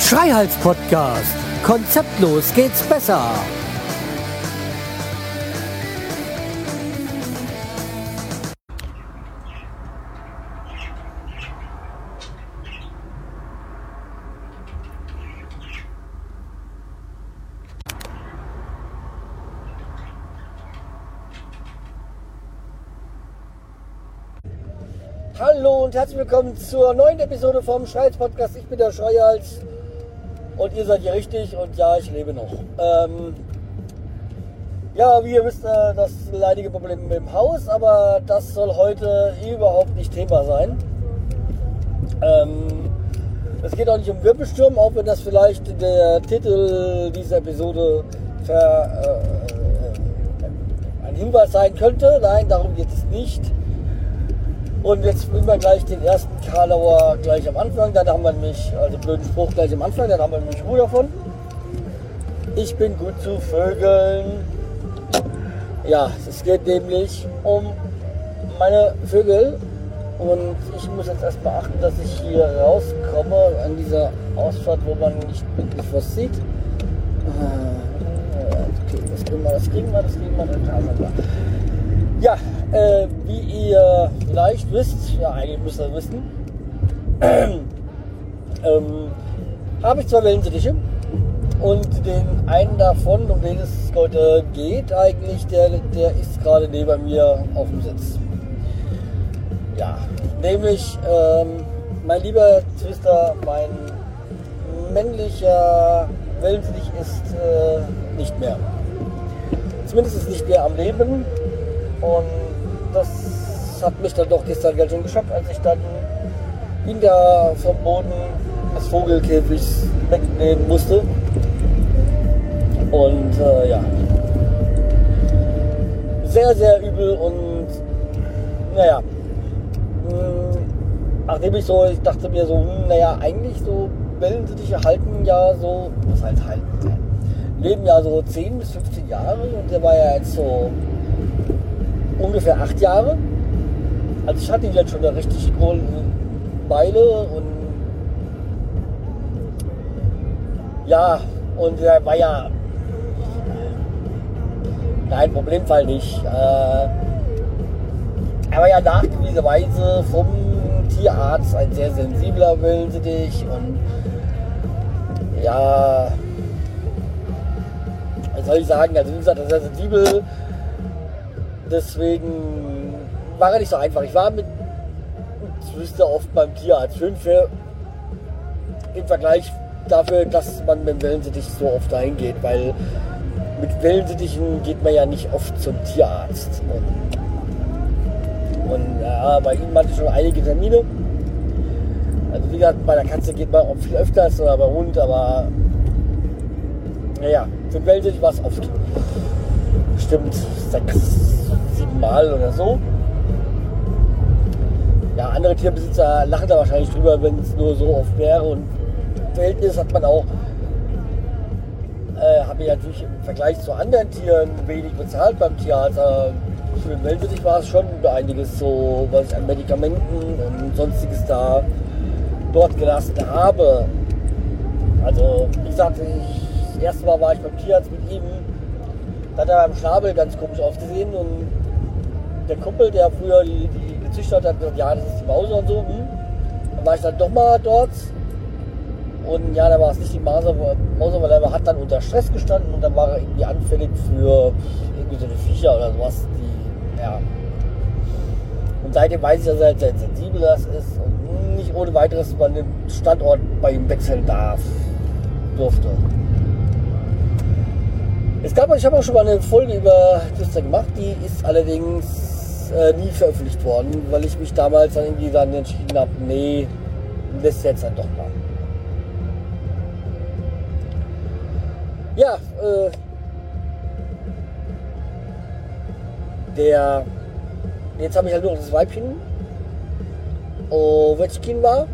Schreihals Podcast. Konzeptlos geht's besser. Hallo und herzlich willkommen zur neuen Episode vom Schreihals Podcast. Ich bin der Schreihals und ihr seid hier richtig und ja, ich lebe noch. Ähm, ja, wie ihr wisst, äh, das leidige Problem mit dem Haus, aber das soll heute überhaupt nicht Thema sein. Ähm, es geht auch nicht um Wirbelsturm, auch wenn das vielleicht der Titel dieser Episode ver, äh, ein Hinweis sein könnte. Nein, darum geht es nicht. Und jetzt bringen wir gleich den ersten Karlauer gleich am Anfang. Dann haben wir nämlich, also blöden Spruch gleich am Anfang, dann haben wir nämlich Ruhe davon. Ich bin gut zu Vögeln. Ja, es geht nämlich um meine Vögel. Und ich muss jetzt erst beachten, dass ich hier rauskomme an dieser Ausfahrt, wo man nicht wirklich was sieht. Ah, Okay, das kriegen wir, das kriegen wir, das kriegen wir, das kriegen wir. Ja, äh, wie ihr vielleicht wisst, ja eigentlich müsst ihr wissen, ähm, habe ich zwei Wellensittiche und den einen davon, um den es heute geht eigentlich, der, der ist gerade neben mir auf dem Sitz. Ja, nämlich ähm, mein lieber Twister, mein männlicher Wellensittich ist äh, nicht mehr. Zumindest ist nicht mehr am Leben und das hat mich dann doch gestern ganz schön geschockt, als ich dann ihn da vom Boden des Vogelkäfigs wegnehmen musste. Und äh, ja, sehr, sehr übel und naja, mh, nachdem ich so, ich dachte mir so, hm, naja, eigentlich so Wellensittiche halten ja so, was heißt halten? Leben ja so 10 bis 15 Jahre und der war ja jetzt so ungefähr acht Jahre. Also ich hatte ihn jetzt schon eine richtig große Weile und ja, und er war ja nein, Problemfall nicht. Äh, er war ja nachgewiesenerweise vom Tierarzt ein sehr sensibler Wellensittich und ja, was soll ich sagen, also wie gesagt, er ist sehr sensibel, deswegen war er nicht so einfach. Ich war mit Zwister oft beim Tierarzt. Schön für im Vergleich dafür, dass man mit Wellensittich so oft dahin geht, weil mit Wellensittichen geht man ja nicht oft zum Tierarzt. Und, und ja, bei ihm hatte ich schon einige Termine. Also wie gesagt, bei der Katze geht man auch viel öfters oder bei Hund, aber naja, für Wellensittich war es oft. Bestimmt sechs, Mal oder so. Ja, andere Tierbesitzer lachen da wahrscheinlich drüber, wenn es nur so oft wäre. Und Verhältnis hat man auch, äh, habe ich natürlich im Vergleich zu anderen Tieren wenig bezahlt beim Tierarzt. Für den Wellensittich war es schon einiges so, was ich an Medikamenten und sonstiges da dort gelassen habe. Also, wie gesagt, ich, das erste Mal war ich beim Tierarzt mit ihm. Da hat er beim Schnabel ganz komisch ausgesehen und der Kumpel, der früher die, die gezüchtet hat, hat gesagt, ja, das ist die Mause und so. Hm. Dann war ich dann doch mal dort und ja, da war es nicht die Mause, Mause, weil er hat dann unter Stress gestanden und dann war er irgendwie anfällig für irgendwie so eine Viecher oder sowas, die, ja. Und seitdem weiß ich, dass er halt sehr sensibel das ist und nicht ohne weiteres über den Standort bei ihm wechseln darf, durfte. Es gab, ich habe auch schon mal eine Folge über Twister gemacht, die ist allerdings äh, nie veröffentlicht worden, weil ich mich damals dann irgendwie dann entschieden habe, nee, lässt jetzt dann doch mal. Ja, äh, der, jetzt habe ich halt nur noch das Weibchen, Ovechkin war.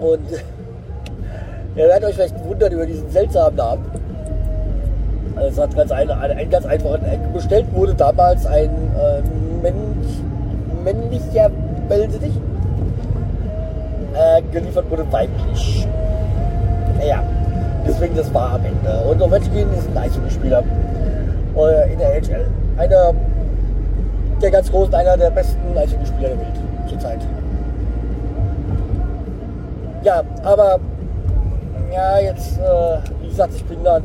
Und ihr werdet euch vielleicht wundern über diesen seltsamen Namen. Es hat ganz ein ganz einfachen Eck bestellt wurde damals ein äh, männlich, männlicher Wellensittich. Äh, geliefert wurde weiblich. Naja, deswegen das war am Ende. Und Ovechkin ist ein Eishockeyspieler äh, in der NHL. Einer der ganz großen, einer der besten Eishockeyspieler der Welt zurzeit. Ja, aber ja, jetzt, äh, wie gesagt, ich bin dann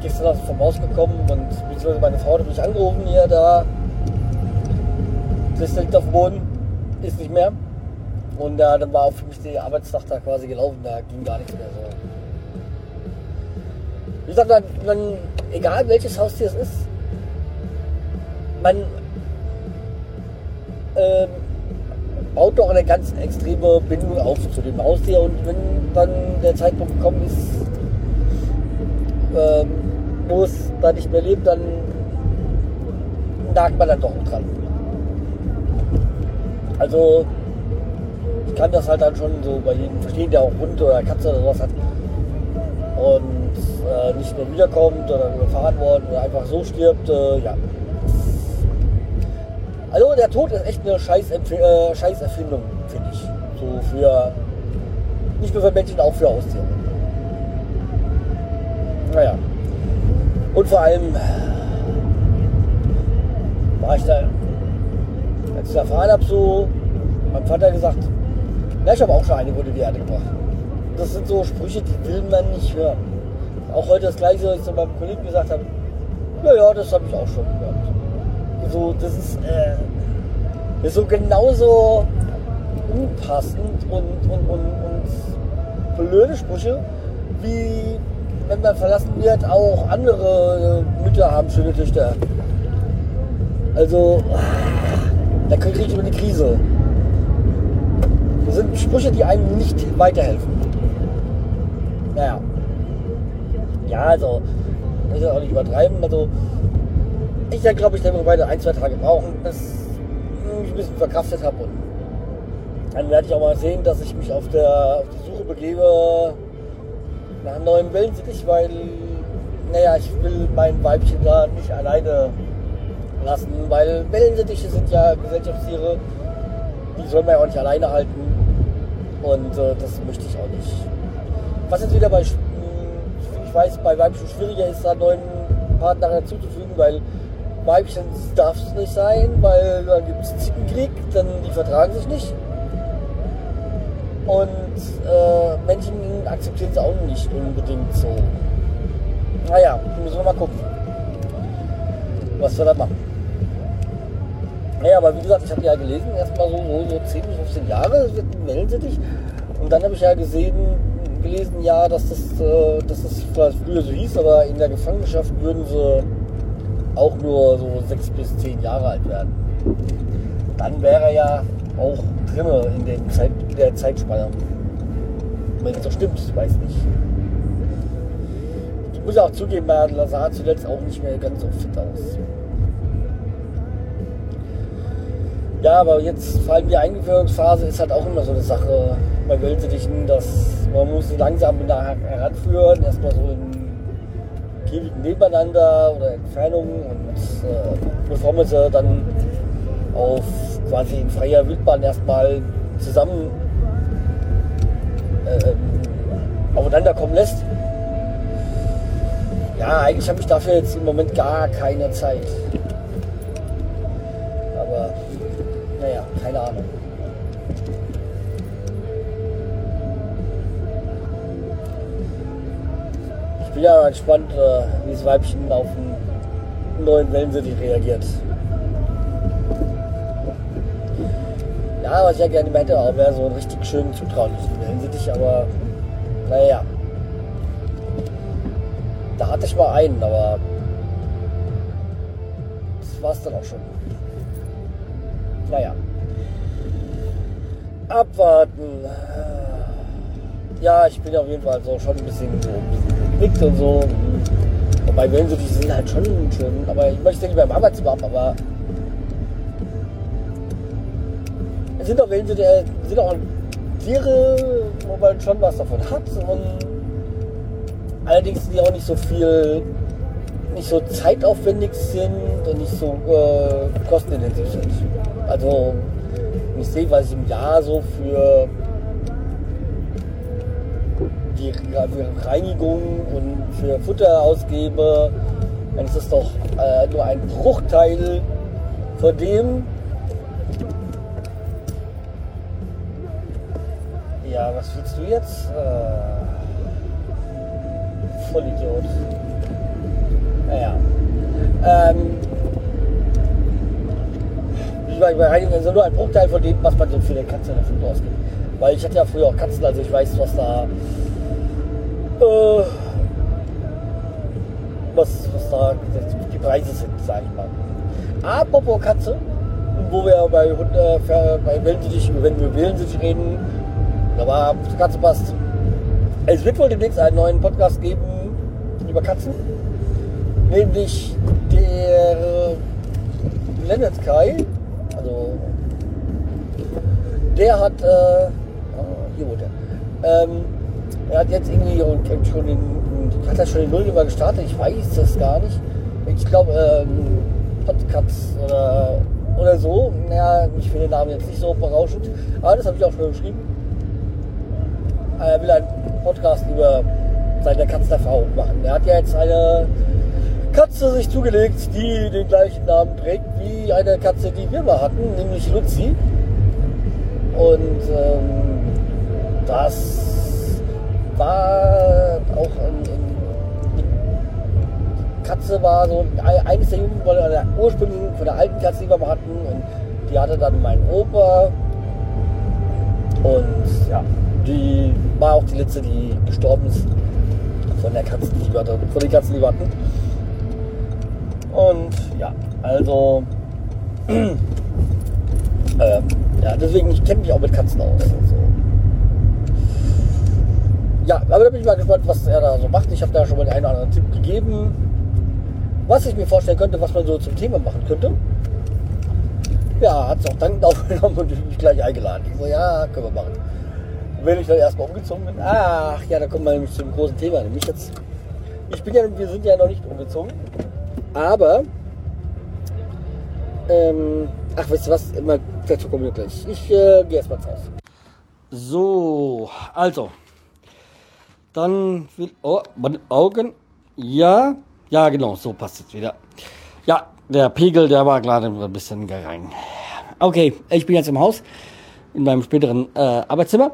gestern aus vom Haus gekommen und beziehungsweise meine Frau hat mich angerufen, hier, da, das liegt auf dem Boden, ist nicht mehr. Und ja, dann war auch für mich der Arbeitstag da quasi gelaufen, da ging gar nichts mehr so. Wie gesagt, man, man, egal welches Haustier es ist, man ähm, baut doch eine ganz extreme Bindung auf zu dem Haustier und wenn dann der Zeitpunkt gekommen ist, ähm, wo es da nicht mehr lebt, dann nagt man dann doch dran. Also ich kann das halt dann schon so bei jedem verstehen, der auch Hund oder Katze oder sowas hat und äh, nicht mehr wiederkommt oder überfahren worden oder einfach so stirbt, äh, ja. Also der Tod ist echt eine scheiß, äh, scheiß Erfindung, finde ich. So für nicht nur für Menschen, auch für Haustiere. Naja. Und vor allem war ich da, als ich da erfahren habe, so, mein Vater gesagt, ja, ich habe auch schon eine die Erde gebracht. Das sind so Sprüche, die will man nicht hören. Auch heute das gleiche, was ich zu meinem Kollegen gesagt habe, naja, das habe ich auch schon gehört. So, das ist, äh, ist so genauso unpassend und, und, und, und blöde Sprüche, wie wenn man verlassen wird, auch andere Mütter haben schöne Töchter. Also, da kriege ich über die Krise. Das sind Sprüche, die einem nicht weiterhelfen. Naja. Ja, also, ist ja auch nicht übertreiben. Also, ich ja glaube, ich werde beide ein, zwei Tage brauchen, bis ich ein bisschen verkraftet habe. Und dann werde ich auch mal sehen, dass ich mich auf, der, auf die Suche begebe nach neuen Wellensittich, weil, naja, ich will mein Weibchen da nicht alleine lassen, weil Wellensittiche sind ja Gesellschaftstiere, die soll man ja auch nicht alleine halten und äh, das möchte ich auch nicht. Was jetzt wieder bei, ich weiß, bei Weibchen schwieriger ist, da neuen Partner hinzuzufügen, weil Weibchen darf es nicht sein, weil dann gibt es Zickenkrieg, dann die vertragen sich nicht. Und äh, Männchen akzeptieren es auch nicht unbedingt so. Naja, müssen wir mal gucken, was wir da machen. Naja, aber wie gesagt, ich habe ja gelesen, erstmal so, so, so 10 bis 15 Jahre wird ein Wellensittich. Und dann habe ich ja gesehen, gelesen, ja, dass das, äh, dass das vielleicht früher so hieß, aber in der Gefangenschaft würden sie auch nur so 6 bis 10 Jahre alt werden. Dann wäre er ja auch drin in, Zeit, in der Zeitspanne. Wenn das so stimmt, ich weiß nicht. Ich muss auch zugeben, er sah zuletzt auch nicht mehr ganz so fit aus. Ja, aber jetzt vor allem die Einführungsphase ist halt auch immer so eine Sache bei Weltsittichen, dass man muss langsam heranführen, erstmal so in Käfigen nebeneinander oder Entfernungen und äh, bevor man sie dann auf quasi in freier Wildbahn erstmal zusammen äh, aufeinander kommen lässt. Ja, eigentlich habe ich dafür jetzt im Moment gar keine Zeit. Aber naja, keine Ahnung. Ich bin ja gespannt, äh, wie das Weibchen auf einen neuen Wellensittich reagiert. Ja, was ich ja gerne hätte, auch wäre so einen richtig schönen, zutraulichen Wellensittich, aber naja. Da hatte ich mal einen, aber das war es dann auch schon. Naja. Abwarten. Ja, ich bin auf jeden Fall so schon ein bisschen so geknickt und so. Wobei Wellensittiche sind halt schon schön, aber ich möchte lieber im Arbeitszimmer aber sind auch Wellensittiche, sind auch Tiere, wo man schon was davon hat und allerdings sind die auch nicht so viel nicht so zeitaufwendig sind und nicht so äh, kostenintensiv sind. Also ich sehe, was ich im Jahr so für die für Reinigung und für Futter ausgebe, dann ist das doch äh, nur ein Bruchteil von dem. Ja, was willst du jetzt? Äh, Vollidiot. Naja. Ähm, ich bei Reinigung ist nur ein Bruchteil von dem, was man so für eine Katze in der Futter ausgibt. Weil ich hatte ja früher auch Katzen, also ich weiß, was da äh, was, was da die Preise sind, sag ich mal. Apropos Katze, wo wir bei, äh, bei Wellensittich, wenn wir Wellensittich reden, da war Katze passt. Es wird wohl demnächst einen neuen Podcast geben über Katzen, nämlich der Leonard Sky, also der hat, äh, ah, hier wohnt er, ähm, er hat jetzt irgendwie schon den, hat er schon den Nullgeber gestartet, ich weiß das gar nicht. Ich glaube, ähm, Podcasts oder, oder so. Naja, ich finde den Namen jetzt nicht so berauschend, aber das habe ich auch schon geschrieben. Er will einen Podcast über seine Katzenerfahrung machen. Er hat ja jetzt eine Katze sich zugelegt, die den gleichen Namen trägt wie eine Katze, die wir mal hatten, nämlich Luzi. Und ähm, das war auch ein, ein Katze war so eines der Jungen, der ursprünglichen von der alten Katze, die wir mal hatten. Und die hatte dann mein Opa. Und ja, die war auch die letzte, die gestorben ist von der Katze, die wir hatten, von den Katzen, die wir hatten. Und ja, also äh, ja, deswegen, ich kenne mich auch mit Katzen aus. Also, ja, aber da bin ich mal gespannt, was er da so macht. Ich habe da schon mal den einen oder anderen Tipp gegeben, was ich mir vorstellen könnte, was man so zum Thema machen könnte. Ja, hat es auch dankend aufgenommen und mich gleich eingeladen. Ich so, ja, können wir machen. Wenn ich dann erstmal umgezogen bin, ach ja, da kommt man nämlich zum großen Thema. Nämlich jetzt, ich bin ja, wir sind ja noch nicht umgezogen, aber, ähm, ach, weißt du was, immer, dazu kommen wir gleich. Ich äh, gehe erstmal ins Haus. So, also, dann will. Oh, meine Augen. Ja, ja, genau, so passt es wieder. Ja, der Pegel, der war gerade ein bisschen gerein. Okay, ich bin jetzt im Haus, in meinem späteren äh, Arbeitszimmer.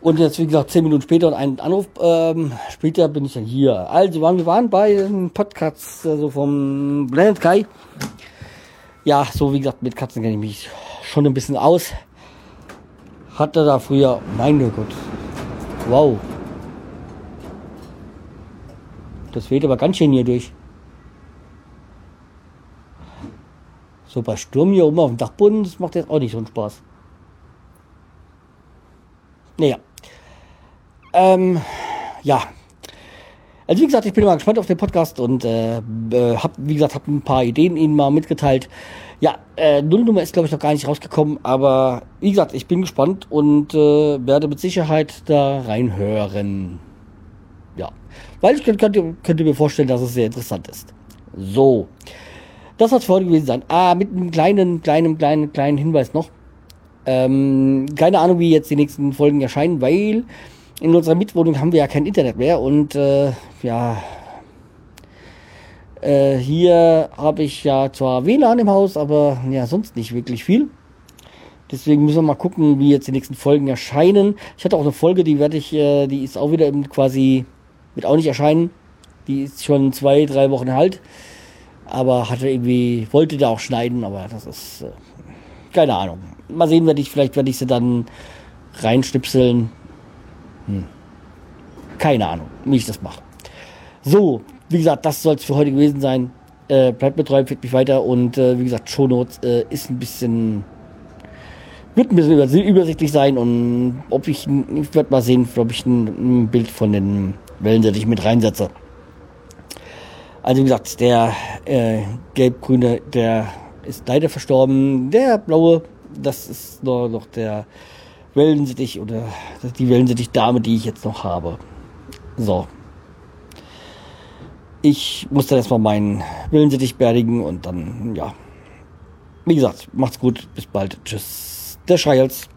Und jetzt, wie gesagt, zehn Minuten später und einen Anruf ähm, später bin ich dann hier. Also, waren, wir waren bei einem Podcast also vom Planet Kai. Ja, so wie gesagt, mit Katzen kenne ich mich schon ein bisschen aus. Hatte da früher, mein Gott, Wow. Das weht aber ganz schön hier durch. So bei Sturm hier oben auf dem Dachboden, das macht jetzt auch nicht so einen Spaß. Naja. Ähm, ja. Also wie gesagt, ich bin mal gespannt auf den Podcast und äh, habe, wie gesagt, habe ein paar Ideen Ihnen mal mitgeteilt. Ja, äh, Nullnummer ist, glaube ich, noch gar nicht rausgekommen, aber wie gesagt, ich bin gespannt und äh, werde mit Sicherheit da reinhören. Ja, weil ich könnte, könnte mir vorstellen, dass es sehr interessant ist. So, das soll es für gewesen sein. Ah, mit einem kleinen, kleinen, kleinen, kleinen Hinweis noch. Ähm, keine Ahnung, wie jetzt die nächsten Folgen erscheinen, weil in unserer Mietwohnung haben wir ja kein Internet mehr und äh, ja, äh, hier habe ich ja zwar WLAN im Haus, aber ja, sonst nicht wirklich viel. Deswegen müssen wir mal gucken, wie jetzt die nächsten Folgen erscheinen. Ich hatte auch eine Folge, die werde ich, äh, die ist auch wieder quasi, wird auch nicht erscheinen. Die ist schon zwei, drei Wochen alt. Aber hatte irgendwie, wollte da auch schneiden, aber das ist, äh, keine Ahnung. Mal sehen, werde ich, vielleicht werde ich sie dann reinschnipseln. Hm. Keine Ahnung, wie ich das mache. So, wie gesagt, das soll es für heute gewesen sein. Äh, bleibt betreuend, fickt mich weiter und äh, wie gesagt, Shownotes äh, ist ein bisschen wird ein bisschen übersichtlich sein und ob ich, ich werde mal sehen, ob ich ein, ein Bild von den Wellen, die ich mit reinsetze. Also wie gesagt, der äh, gelb-grüne, der ist leider verstorben. Der blaue, das ist nur noch der Wellensittich oder die Wellensittich-Dame, die ich jetzt noch habe. So, Ich muss dann erstmal meinen Willensittich beerdigen und dann, ja. Wie gesagt, macht's gut. Bis bald. Tschüss. Der Schreihals.